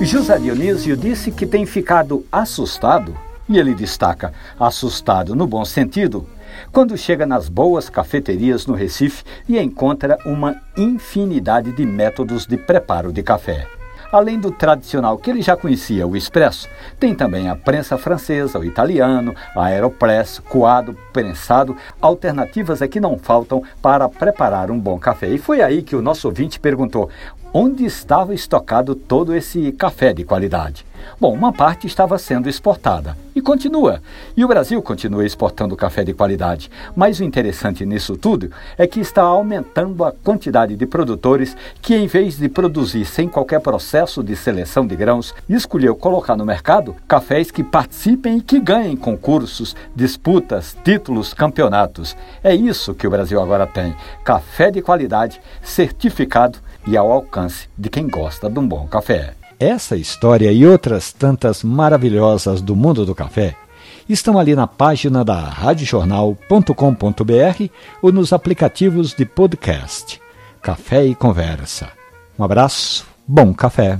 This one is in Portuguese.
José Dionísio disse que tem ficado assustado, e ele destaca assustado no bom sentido, quando chega nas boas cafeterias no Recife e encontra uma infinidade de métodos de preparo de café. Além do tradicional que ele já conhecia, o expresso, tem também a prensa francesa, o italiano, a aeropress, coado, prensado, alternativas é que não faltam para preparar um bom café. E foi aí que o nosso ouvinte perguntou: onde estava estocado todo esse café de qualidade. Bom, uma parte estava sendo exportada continua. E o Brasil continua exportando café de qualidade. Mas o interessante nisso tudo é que está aumentando a quantidade de produtores que, em vez de produzir sem qualquer processo de seleção de grãos, escolheu colocar no mercado cafés que participem e que ganhem concursos, disputas, títulos, campeonatos. É isso que o Brasil agora tem: café de qualidade certificado e ao alcance de quem gosta de um bom café. Essa história e outras tantas maravilhosas do mundo do café estão ali na página da radiojornal.com.br ou nos aplicativos de podcast. Café e Conversa. Um abraço, bom café.